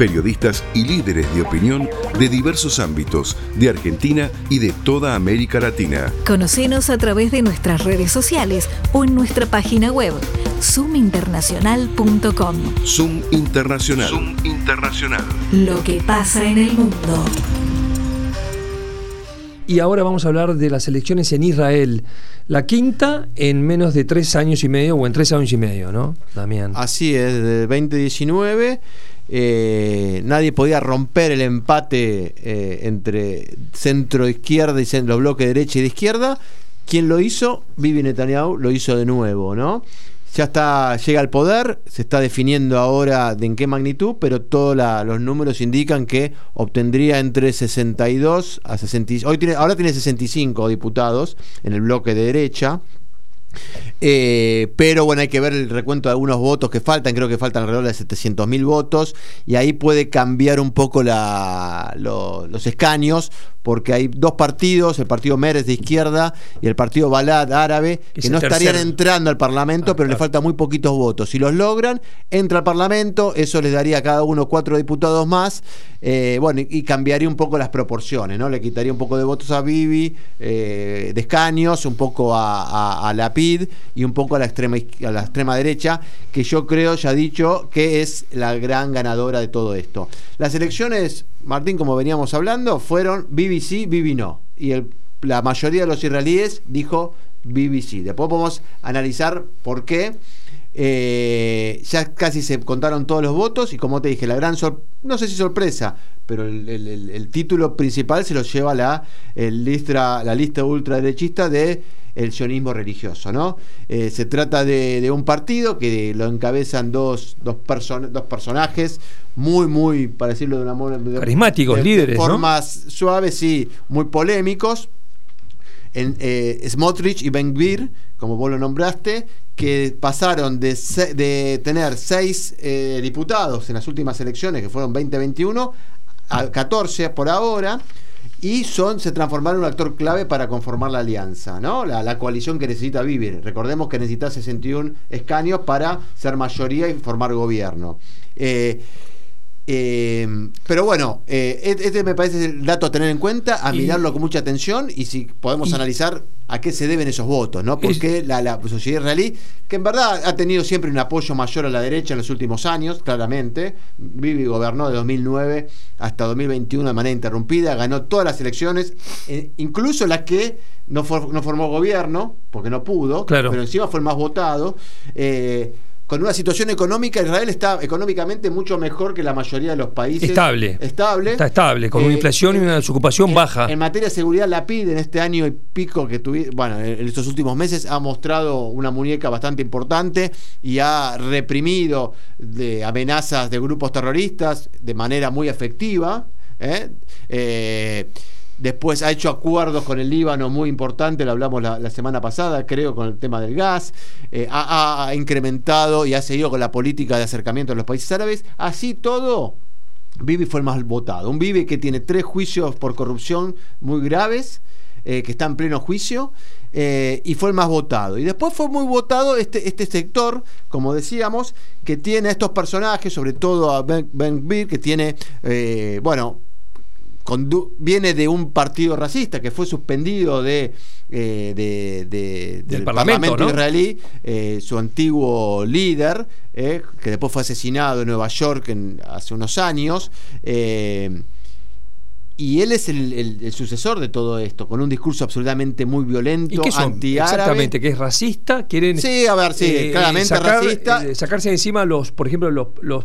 periodistas y líderes de opinión de diversos ámbitos de Argentina y de toda América Latina. Conocenos a través de nuestras redes sociales o en nuestra página web zoominternacional.com. Zoom Internacional. Zoom Internacional. Lo que pasa en el mundo. y ahora vamos a hablar de las elecciones en Israel. La quinta en menos de tres años y medio, o en tres años y medio, ¿no, Damián? Así es, desde 2019. Eh, nadie podía romper el empate eh, entre centro izquierda y los bloques de derecha y de izquierda. ¿Quién lo hizo? Vivi Netanyahu lo hizo de nuevo, ¿no? ya está, llega al poder, se está definiendo ahora de en qué magnitud, pero todos los números indican que obtendría entre 62 a 60. Hoy tiene, ahora tiene 65 diputados en el bloque de derecha. Eh, pero bueno, hay que ver el recuento de algunos votos que faltan, creo que faltan alrededor de 700 mil votos, y ahí puede cambiar un poco la, los escaños, porque hay dos partidos, el partido Meres de izquierda y el partido Balad árabe, que no estarían entrando al Parlamento, ah, pero le faltan muy poquitos votos. Si los logran, entra al Parlamento, eso les daría a cada uno cuatro diputados más, eh, bueno, y, cambiaría un poco las proporciones, ¿no? Le quitaría un poco de votos a Bibi, eh, de escaños, un poco a, a, la Y un poco a la, extrema, a la extrema derecha, que yo creo, ya dicho, que es la gran ganadora de todo esto. Las elecciones, Martín, como veníamos hablando, fueron Bibi no. Y la mayoría de los israelíes dijo BBC. Después podemos analizar por qué. Eh, ya casi se contaron todos los votos y como te dije, la gran no sé si sorpresa, pero el, título principal se lo lleva la, lista, la lista ultraderechista de el sionismo religioso, ¿no? Eh, se trata de, un partido que lo encabezan dos, dos, dos personajes muy, muy, para decirlo de una manera... Carismáticos, líderes, formas suaves y muy polémicos. En, eh, Smotrich y Ben Gvir, como vos lo nombraste, que pasaron de, tener seis eh, diputados en las últimas elecciones, que fueron 2021, a 14 por ahora y son, se transformaron en un actor clave para conformar la alianza, ¿no? La, coalición que necesita vivir. Recordemos que necesita 61 escaños para ser mayoría y formar gobierno. Eh, eh, pero bueno, eh, este me parece el dato a tener en cuenta, a mirarlo con mucha atención y si podemos analizar a qué se deben esos votos, ¿no? Porque la, la, sociedad israelí, que en verdad ha tenido siempre un apoyo mayor a la derecha en los últimos años, claramente, Bibi gobernó de 2009 hasta 2021 de manera interrumpida, ganó todas las elecciones, eh, incluso las que no, no, formó gobierno, porque no pudo, pero encima fue el más votado. Eh, con una situación económica, Israel está económicamente mucho mejor que la mayoría de los países. Estable. Estable. Está estable, con una eh, inflación y una desocupación baja. En materia de seguridad, la PID en este año y pico que tuvimos, bueno, en estos últimos meses ha mostrado una muñeca bastante importante y ha reprimido de amenazas de grupos terroristas de manera muy efectiva. ¿eh? eh Después ha hecho acuerdos con el Líbano muy importantes, lo hablamos la, semana pasada, creo, con el tema del gas. Eh, ha, incrementado y ha seguido con la política de acercamiento a los países árabes. Así todo, Bibi fue el más votado. Un Bibi que tiene tres juicios por corrupción muy graves, eh, que está en pleno juicio. Eh, y fue el más votado. Y después fue muy votado este, este sector, como decíamos, que tiene a estos personajes, sobre todo a Ben, ben que tiene, bueno, viene de un partido racista que fue suspendido de, eh, del, Parlamento, israelí, eh, su antiguo líder, eh, que después fue asesinado en Nueva York hace unos años. y él es el, sucesor de todo esto, con un discurso absolutamente muy violento, antiárabe. Exactamente, que es racista, quieren. Sí, a ver, sí, claramente racista. sacarse de encima los, por ejemplo, los, los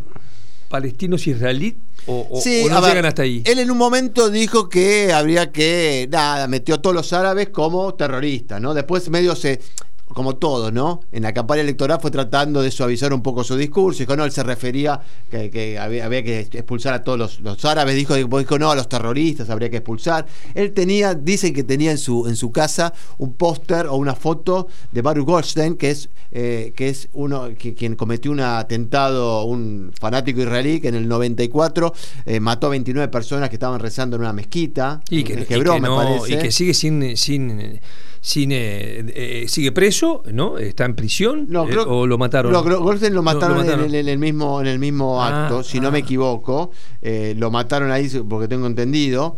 palestinos israelíes o, no llegan hasta ahí? Él en un momento dijo que habría que, nada, metió a todos los árabes como terroristas, ¿no? Después medio se como todo, ¿no? En la campaña electoral fue tratando de suavizar un poco su discurso. Dijo, no, él se refería que, había, que expulsar a todos los, árabes. Dijo, dijo, no, a los terroristas habría que expulsar. Él tenía, dicen que tenía en su, en su casa un póster o una foto de Baruch Goldstein, que es, eh, que es uno quien cometió un atentado, un fanático israelí, que en el 94 eh, mató a 29 personas que estaban rezando en una mezquita. Y que, en Hebrón, me parece. Y que sigue sin, sin eh, sigue preso, ¿no? ¿Está en prisión? No, eh, ¿O lo mataron? No, Goldstein lo mataron, En, el mismo, en el mismo ah, acto, si no me ah. equivoco. Eh, lo mataron ahí porque tengo entendido.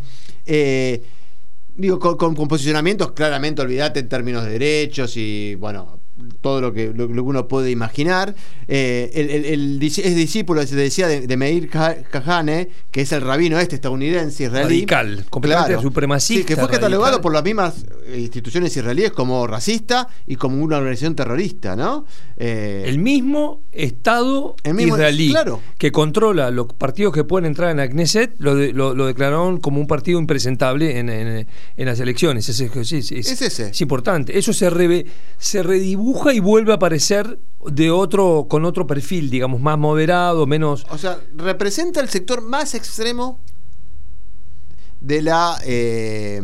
digo, con, posicionamientos claramente, olvídate en términos de derechos y, bueno, todo lo que, lo, lo que uno puede imaginar. Eh, el, el- el dis- es discípulo, se decía, de, de Meir Ka- Kahane, que es el rabino este estadounidense israelí. Radical, completamente supremacista, Sí, que fue catalogado por las mismas eh, instituciones israelíes como racista y como una organización terrorista, ¿no? Eh, El mismo Estado El mismo- israelí claro. que controla los partidos que pueden entrar en la Knesset, lo, de- lo, lo declararon como un partido impresentable en, en- en las elecciones. Es, es- es- Es ese. es importante. Eso se, reve- se redibuja y vuelve a aparecer de otro, con otro perfil, digamos, más moderado, menos. O sea, representa el sector más extremo de la. eh,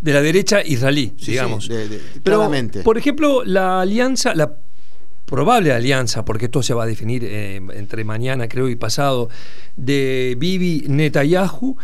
de la derecha israelí, sí, sí, digamos. de- de- Pero, claramente. por ejemplo, la alianza, la probable alianza, porque esto se va a definir eh, entre mañana, creo, y pasado, de Bibi Netanyahu,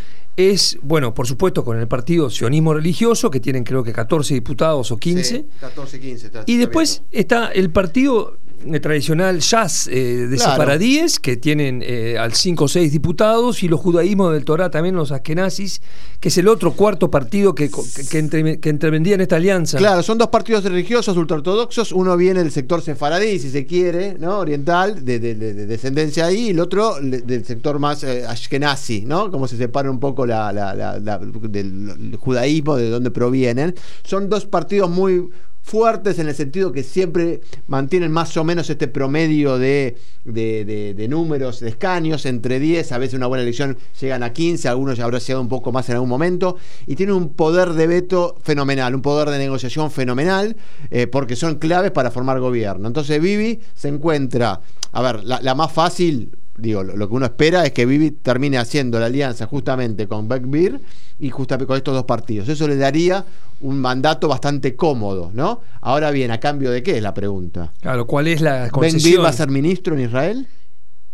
es, bueno, por supuesto, con el partido sionismo religioso, que tienen creo que 14 diputados o 15. Sí, 14, 15. está- Y después está el partido tradicional Jazz eh, de Claro. sefaradíes, que tienen eh, al 5 o 6 diputados, y los judaísmos del Torá también, los askenazis, que es el otro cuarto partido que, que, que entre- que intervendría en esta alianza. Claro, son dos partidos religiosos ultraortodoxos. Uno viene del sector sefaradí, si se quiere, ¿no? Oriental, de, de- de- de descendencia ahí, y el otro le- del sector más eh, ashkenazi, ¿no? Como se separa un poco la, la- del judaísmo, de dónde provienen. Son dos partidos muy fuertes en el sentido que siempre mantienen más o menos este promedio de, de- números, de escaños, entre 10, a veces una buena elección llegan a 15, algunos ya habrá llegado un poco más en algún momento, y tienen un poder de veto fenomenal, un poder de negociación fenomenal, eh, porque son claves para formar gobierno. Entonces Vivi se encuentra, a ver, la más fácil, digo, lo, lo que uno espera es que Vivi termine haciendo la alianza justamente con Beck-Bir y justamente con estos dos partidos. Eso le daría un mandato bastante cómodo, ¿no? Ahora bien, ¿a cambio de qué es la pregunta? Claro, ¿cuál es la ¿Ben concesión? va a ser ministro en Israel?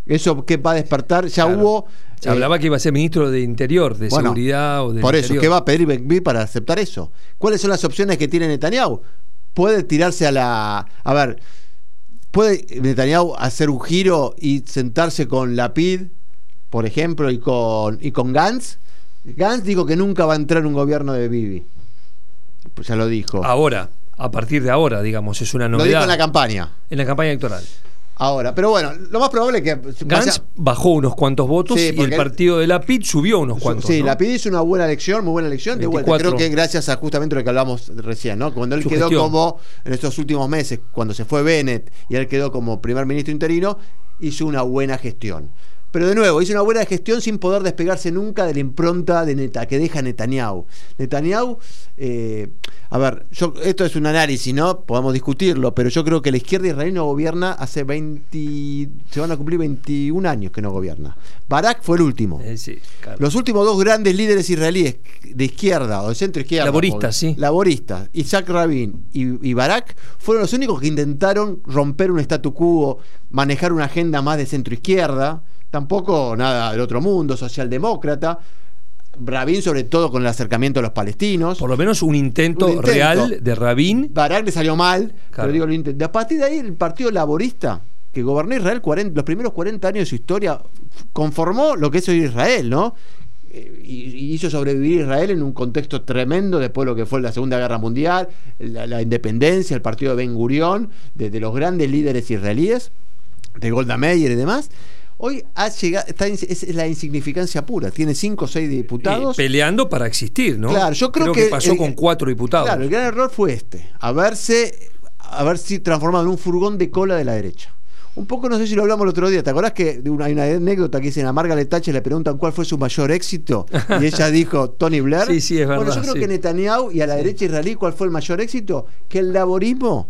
¿Eso qué va a despertar? Ya Claro. hubo... Se eh, hablaba que iba a ser ministro de Interior, de bueno, Seguridad o de Por eso, ¿qué va a pedir Ben para aceptar eso? ¿Cuáles son las opciones que tiene Netanyahu? Puede tirarse a la... A ver, ¿puede Netanyahu hacer un giro y sentarse con Lapid, por ejemplo, y con, y con Gantz? Gantz dijo que nunca va a entrar en un gobierno de Bibi. Pues ya lo dijo. Ahora, a partir de ahora, digamos, es una lo novedad. dijo en la campaña. en la campaña electoral. Ahora, pero bueno, lo más probable es que... Gantz bajó unos cuantos votos Sí, y el partido de la PIT subió unos cuantos. Sí, ¿no? la PID hizo una buena elección, muy buena elección. De vuelta, 24. creo que gracias a justamente lo que hablamos recién, ¿no? Cuando él Su quedó gestión. como, en estos últimos meses, cuando se fue Bennett y él quedó como primer ministro interino, hizo una buena gestión. Pero de nuevo, hizo una buena gestión sin poder despegarse nunca de la impronta de Neta, que deja Netanyahu. Netanyahu, eh, a ver, yo, esto es un análisis, ¿no? Podemos discutirlo, pero yo creo que la izquierda israelí no gobierna hace 20, se van a cumplir 21 años que no gobierna. Barak fue el último. Eh, sí, claro. Los últimos dos grandes líderes israelíes de izquierda o de centro izquierda. Laboristas, sí. Laboristas, Isaac Rabin y, y Barak, fueron los únicos que intentaron romper un statu quo, manejar una agenda más de centro izquierda, tampoco nada del otro mundo, socialdemócrata. Rabin, sobre todo con el acercamiento a los palestinos. Por lo menos un intento, Un intento. real de Rabin. Barak le salió mal, Claro. pero digo, lo. A partir de ahí, el Partido Laborista, que gobernó Israel 40 los primeros 40 años de su historia, conformó lo que es hoy Israel, ¿no? Eh, Y, hizo sobrevivir Israel en un contexto tremendo después de lo que fue la Segunda Guerra Mundial, la, la independencia, el partido de Ben Gurión, de, de los grandes líderes israelíes, de Golda Meir y demás. Hoy ha llegado, está, es, la insignificancia pura. Tiene cinco o seis eh, diputados. peleando para existir, ¿no? Claro, yo creo, que, pasó el- con cuatro diputados. Claro, el gran error fue este, haberse, haberse transformado en un furgón de cola de la derecha. Un poco, no sé si lo hablamos el otro día, ¿te acordás que una- hay una anécdota que dicen a Margaret Thatcher le preguntan cuál fue su mayor éxito? Y ella dijo Tony Blair. Sí, sí, es Bueno, verdad, yo creo sí. que Netanyahu y a la derecha israelí, ¿cuál fue el mayor éxito? Que el laborismo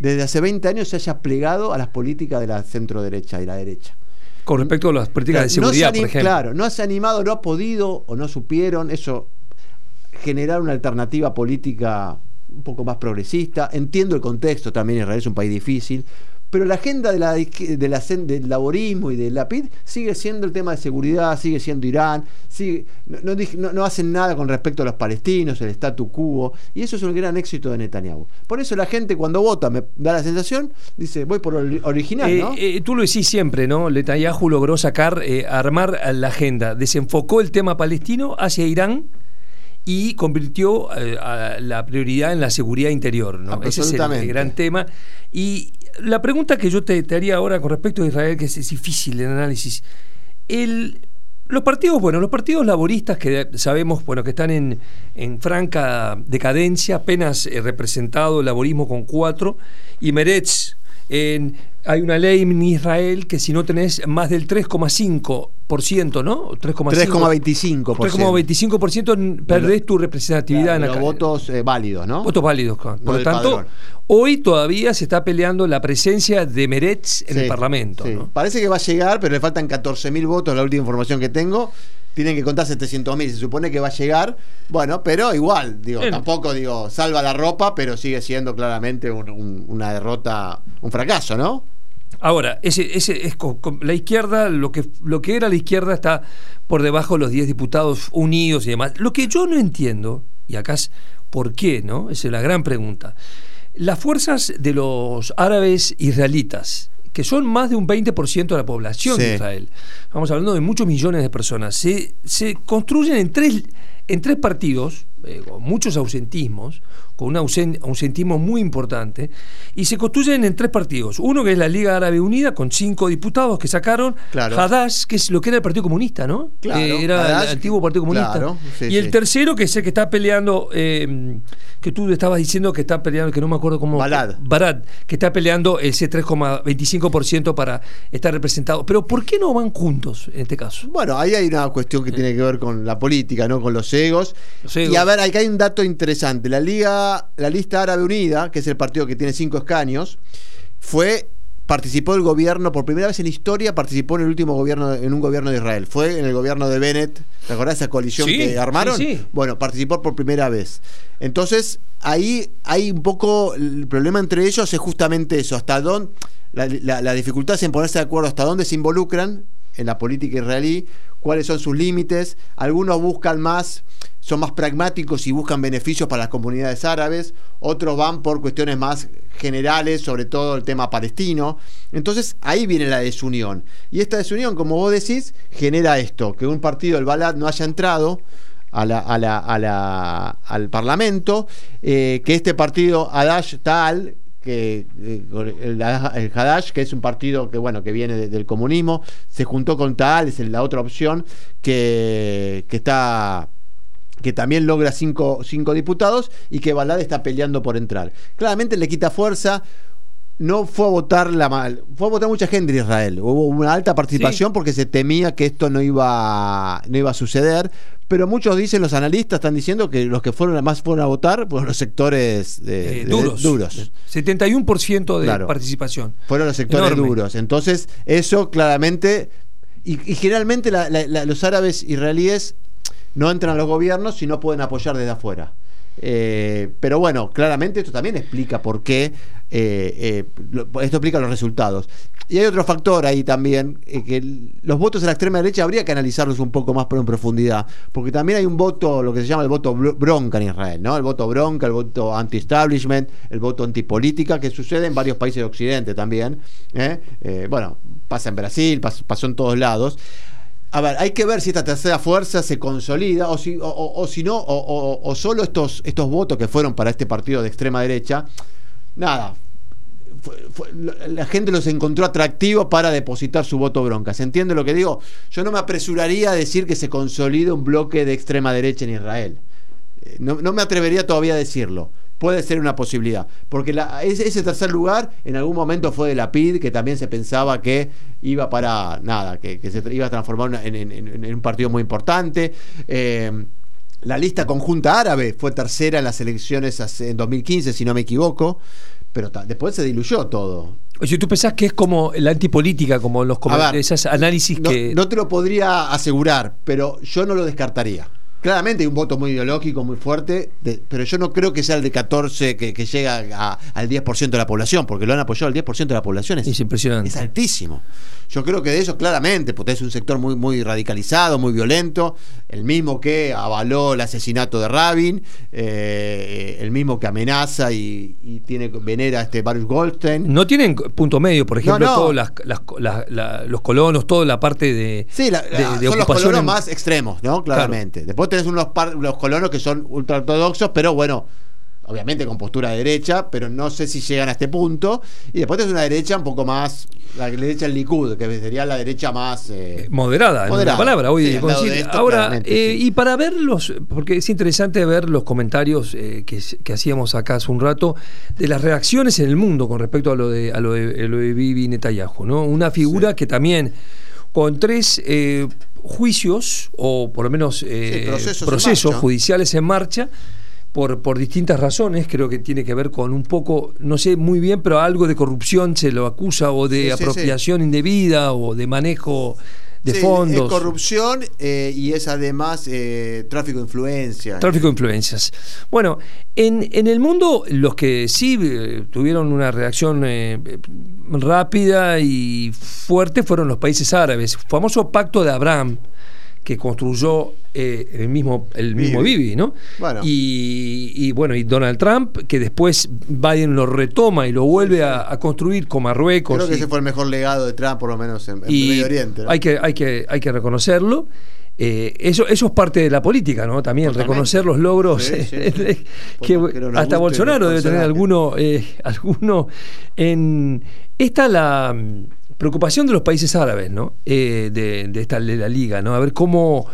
desde hace 20 años se haya plegado a las políticas de la centro derecha y la derecha. Con respecto a las políticas de No se seguridad, por ejemplo. Claro, no se ha animado, no ha podido o no supieron eso generar una alternativa política un poco más progresista. Entiendo el contexto, también Israel es un país difícil, pero la agenda de la, de del laborismo y de la PID sigue siendo el tema de seguridad, sigue siendo Irán, sigue, no, no no- hacen nada con respecto a los palestinos, el statu quo, y eso es un gran éxito de Netanyahu. Por eso la gente cuando vota, me da la sensación, dice, voy por el original, Eh, ¿no? eh, tú lo decís siempre, ¿no? Netanyahu logró sacar, eh, armar la agenda, desenfocó el tema palestino hacia Irán y convirtió eh, a la prioridad en la seguridad interior. ¿no? Ese es el, gran tema. Y la pregunta que yo te, te haría ahora con respecto a Israel, que es, es difícil el análisis, el, los partidos, bueno, los partidos laboristas que sabemos, bueno, que están en, en franca decadencia, apenas eh, representado el laborismo con cuatro, y Meretz, en, hay una ley en Israel que si no tenés más del 3,5%, ¿no? 3,5%. 3,25%. 3,25% perdés tu representatividad en la los votos eh, válidos, ¿no? Votos válidos, claro. Por lo tanto, padrón. hoy todavía se está peleando la presencia de Meretz en Sí, el Parlamento. sí. ¿no? Parece que va a llegar, pero le faltan 14.000 votos, la última información que tengo. Tienen que contar 700.000, se supone que va a llegar. Bueno, pero igual, digo, Bien. tampoco digo, salva la ropa, pero sigue siendo claramente un- un- una derrota, un fracaso, ¿no? Ahora, ese, ese es co- co- la izquierda, lo que, lo que era la izquierda está por debajo de los 10 diputados unidos y demás. Lo que yo no entiendo, y acá es por qué, ¿no? Esa es la gran pregunta. Las fuerzas de los árabes israelitas, que son más de un 20% de la población Sí. de Israel, estamos hablando de muchos millones de personas, se, se construyen en tres, en tres partidos, eh, con muchos ausentismos, con un ausen- ausentismo muy importante, y se construyen en tres partidos. Uno que es la Liga Árabe Unida, con cinco diputados que sacaron, Claro. Hadash, que es lo que era el Partido Comunista, ¿no? Claro, Eh, era el antiguo Partido Comunista. claro, sí, y el sí. tercero, que es el que está peleando, eh, que tú estabas diciendo que está peleando, que no me acuerdo cómo. Balad. Barad, que está peleando ese 3,25% para estar representado. Pero ¿por qué no van juntos en este caso? Bueno, ahí hay una cuestión que tiene que ver con la política, ¿no? Con los egos. Los egos. Y a ver, acá hay un dato interesante. La Liga, la lista Árabe Unida, que es el partido que tiene cinco escaños, fue participó del gobierno por primera vez en la historia participó en el último gobierno en un gobierno de Israel fue en el gobierno de Bennett ¿te acordás de esa coalición Sí, que armaron? sí, sí. bueno participó por primera vez entonces ahí hay un poco el problema entre ellos es justamente eso hasta dónde la, la- la dificultad es en ponerse de acuerdo hasta dónde se involucran en la política israelí cuáles son sus límites algunos buscan más son más pragmáticos y buscan beneficios para las comunidades árabes, otros van por cuestiones más generales, sobre todo el tema palestino. Entonces ahí viene la desunión. Y esta desunión, como vos decís, genera esto, que un partido, el Balad, no haya entrado al Parlamento, eh, que este partido Adash Tal, que eh, el, Hadash, que es un partido que bueno que viene de- del comunismo, se juntó con Tal, es la otra opción, que, que está que también logra cinco, cinco diputados y que Balad está peleando por entrar. Claramente le quita fuerza. No fue a votar la mal, fue a votar mucha gente en Israel. Hubo una alta participación Sí. porque se temía que esto no iba, no iba a suceder. Pero muchos dicen, los analistas están diciendo que los que fueron más fueron a votar fueron los sectores de- Eh, de- duros. duros. 71% de Claro. participación. Fueron los sectores Enorme. duros. Entonces, eso claramente. Y, y generalmente la- la- la- los árabes israelíes no entran a los gobiernos si no pueden apoyar desde afuera. Eh, pero bueno, claramente esto también explica por qué. eh, eh, esto explica los resultados. Y hay otro factor ahí también, eh, que los votos de la extrema derecha habría que analizarlos un poco más en profundidad, porque también hay un voto, lo que se llama el voto bro- bronca en Israel, ¿no? El voto bronca, el voto anti-establishment, el voto antipolítica, que sucede en varios países de Occidente también. Eh, bueno, pasa en Brasil, pas- pasó en todos lados. A ver, hay que ver si esta tercera fuerza se consolida o si, o, si no, o, solo estos, estos votos que fueron para este partido de extrema derecha, nada, la gente los encontró atractivos para depositar su voto bronca. ¿Se entiende lo que digo? Yo no me apresuraría a decir que se consolide un bloque de extrema derecha en Israel. Eh, No, no me atrevería todavía a decirlo. Puede ser una posibilidad. Porque la- ese, tercer lugar en algún momento fue de la PID, que también se pensaba que iba para nada, que, que se iba a transformar en, en- en- en un partido muy importante. Eh, la lista conjunta árabe fue tercera en las elecciones en 2015, si no me equivoco. Pero después se diluyó todo. Oye, ¿tú pensás que es como la antipolítica, como los ver, esos análisis No, que. no te lo podría asegurar, pero yo no lo descartaría. Claramente hay un voto muy ideológico, muy fuerte, de- pero yo no creo que sea el de 14 que, que llega a- al 10% de la población, porque lo han apoyado al 10% de la población. Es, Es impresionante. es altísimo. Yo creo que de ellos claramente, porque es un sector muy, muy radicalizado, muy violento, el mismo que avaló el asesinato de Rabin, eh, el mismo que amenaza y, y tiene venera a este Baruch Goldstein. No tienen punto medio, por ejemplo, No, no. todos las- las- la- los colonos, toda la parte de, Sí, la- de- de son los colonos en- más extremos, ¿no? Claramente. Después vos tenés unos par- los colonos que son ultraortodoxos, pero bueno, obviamente con postura de derecha, pero no sé si llegan a este punto. Y después tenés una derecha un poco más, la derecha del Likud, que sería la derecha más... eh, Moderada, en Moderada. una palabra. Hoy Sí, de esto, Ahora, eh, sí. y para ver los, porque es interesante ver los comentarios eh, que, que hacíamos acá hace un rato de las reacciones en el mundo con respecto a lo de, a lo de, a lo de Bibi Netanyahu, ¿no? Una figura que también con tres eh, juicios, o por lo menos eh, procesos en judiciales en marcha, por, por distintas razones, creo que tiene que ver con un poco, no sé muy bien, pero algo de corrupción se lo acusa, o de Sí, sí, sí. apropiación indebida, o de manejo de fondos. Es corrupción eh, y es además eh, tráfico de influencia. Tráfico de influencias. Bueno, en, en el mundo los que sí eh, tuvieron una reacción rápida y fuerte fueron los países árabes. Famoso pacto de Abraham que construyó eh, el mismo el mismo Bibi. ¿no? Bueno. Y, y, bueno, y Donald Trump, que después Biden lo retoma y lo vuelve a, a construir con Marruecos. Creo que y- ese fue el mejor legado de Trump, por lo menos en, en y Medio Oriente. ¿no? hay, que, hay, que, hay que reconocerlo. Eh, eso, eso es parte de la política, ¿no? También Totalmente. reconocer los logros Sí, sí, eh, sí. que no hasta Bolsonaro debe tener alguno, eh, alguno en esta la preocupación de los países árabes, ¿no? Eh, de, de esta de la liga, ¿no? A ver cómo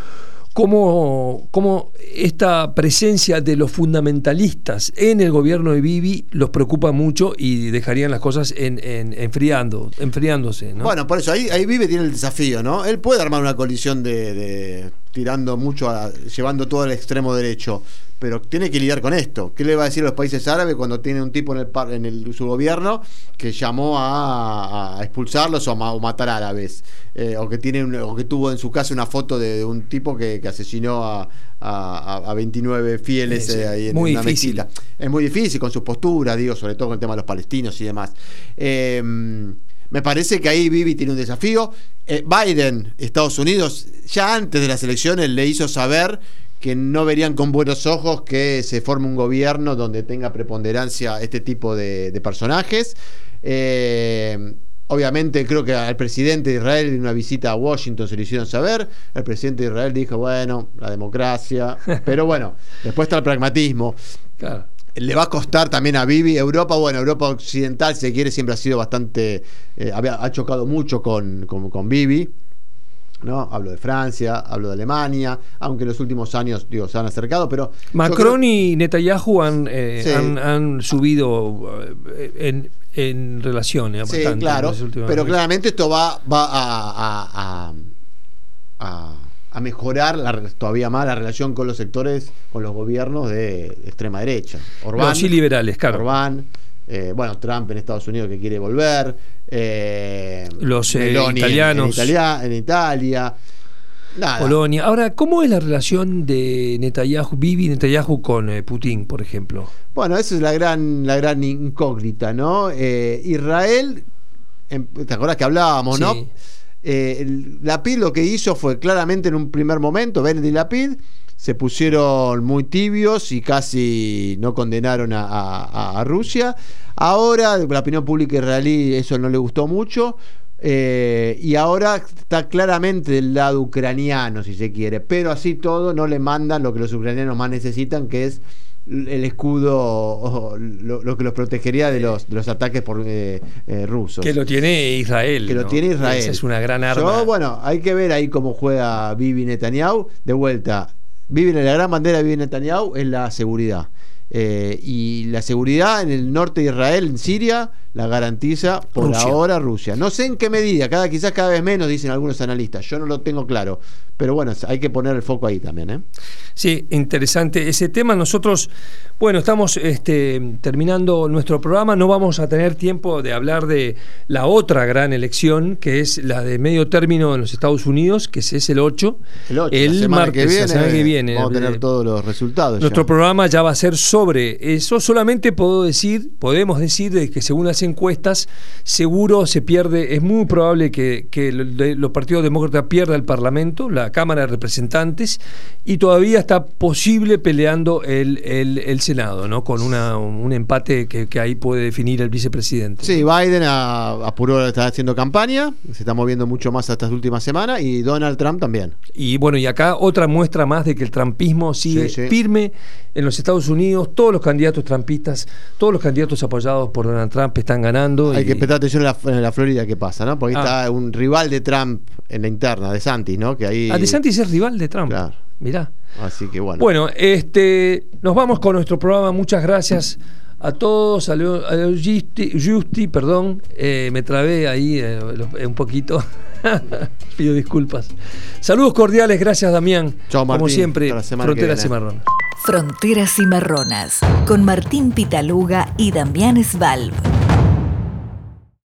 cómo, cómo esta presencia de los fundamentalistas en el gobierno de Bibi los preocupa mucho y dejarían las cosas en, en- enfriando, enfriándose, ¿no? Bueno, por eso ahí, ahí Vive tiene el desafío, ¿no? Él puede armar una coalición de, de- tirando mucho, a- llevando todo al extremo derecho, pero tiene que lidiar con esto. ¿Qué le va a decir a los países árabes cuando tiene un tipo en, el, en el- su gobierno que llamó a, a expulsarlos o a ma- o matar árabes? Eh, o que tiene un- o que tuvo en su casa una foto de, de un tipo que, que asesinó a, a- a 29 fieles Sí, sí. eh, ahí en Muy una difícil. mezquita. Es muy difícil con sus posturas, digo, sobre todo con el tema de los palestinos y demás. Eh, me parece que ahí Bibi tiene un desafío. Eh, Biden, Estados Unidos, ya antes de las elecciones le hizo saber que no verían con buenos ojos que se forme un gobierno donde tenga preponderancia este tipo de, de personajes. Eh, obviamente creo que al presidente de Israel en una visita a Washington se lo hicieron saber. El presidente de Israel dijo, bueno, la democracia. Pero bueno, después está el pragmatismo. Claro. Le va a costar también a Bibi. Europa, bueno, Europa Occidental, si quiere, siempre ha sido bastante. eh, ha chocado mucho con, con, con Bibi. ¿No? Hablo de Francia, hablo de Alemania, aunque en los últimos años digo, se han acercado, pero. Macron creo- y Netanyahu han, eh, Sí. han, han subido eh, en, en relación. eh, Sí, bastante claro. Pero claramente esto va, va a, a- a- mejorar la todavía más la relación con los sectores, con los gobiernos de extrema derecha. Orbán, Los sí liberales, claro. Orbán, eh, bueno, Trump en Estados Unidos que quiere volver, eh, Los, eh, en- italianos. en, Italia, en Italia. Nada. Polonia. Ahora, ¿cómo es la relación de Netanyahu, Bibi Netanyahu con Putin, por ejemplo? Bueno, esa es la gran, la gran incógnita, ¿no? Israel, em- ¿te acuerdas que hablábamos, no? Sí. El- Lapid lo que hizo fue claramente en un primer momento, y Lapid se pusieron muy tibios y casi no condenaron a, a- a Rusia. Ahora, la opinión pública israelí eso no le gustó mucho. eh, y ahora está claramente del lado ucraniano, si se quiere, pero así todo no le mandan lo que los ucranianos más necesitan, que es el escudo, o lo, lo que los protegería de los, de los ataques por eh, eh, rusos Que lo tiene Israel. que lo tiene Israel. Esa es una gran arma. Yo, bueno, hay que ver ahí cómo juega Bibi Netanyahu. De vuelta, Bibi, la gran bandera de Netanyahu es la seguridad. Eh, y la seguridad en el norte de Israel, en Siria, la garantiza por Rusia. ahora Rusia. No sé en qué medida, cada, quizás cada vez menos, dicen algunos analistas. Yo no lo tengo claro. Pero bueno, hay que poner el foco ahí también. ¿eh? Sí, interesante ese tema. Nosotros, bueno, estamos este, terminando nuestro programa. No vamos a tener tiempo de hablar de la otra gran elección, que es la de medio término en los Estados Unidos, que es el 8. El 8, la semana martes, que viene, la semana que viene. vamos a tener Eh, todos los resultados. Nuestro ya. programa ya va a ser sobre eso. Solamente puedo decir, podemos decir de que según las encuestas, seguro se pierde, es muy probable que, los partidos demócratas pierdan el Parlamento, la Cámara de Representantes, y todavía está posible peleando el, el- el Senado, ¿no? Con una, un empate que, que ahí puede definir el vicepresidente. Sí, Biden apuró, está haciendo campaña, se está moviendo mucho más estas últimas semanas y Donald Trump también. Y bueno, y acá otra muestra más de que el trampismo sigue Sí, sí. firme en los Estados Unidos. Todos los candidatos trampistas, todos los candidatos apoyados por Donald Trump están ganando. Hay y- que prestar atención en la, en la Florida qué pasa, ¿no? Porque Ah. está un rival de Trump en la interna, de Santis, ¿no? Que ahí. Ah, DeSantis es rival de Trump. Claro. Mirá. Así que bueno. Bueno, este, nos vamos con nuestro programa. Muchas gracias a todos. A Leo, a Leo Giusti, Giusti, perdón, eh, me trabé ahí eh, lo- un poquito. Pido disculpas. Saludos cordiales, gracias Damián. Chao, Como Martín. siempre, Hasta la semana que Frontera viene. Cimarrón. Fronteras Cimarronas, con Martín Pitaluga y Damián Svalb.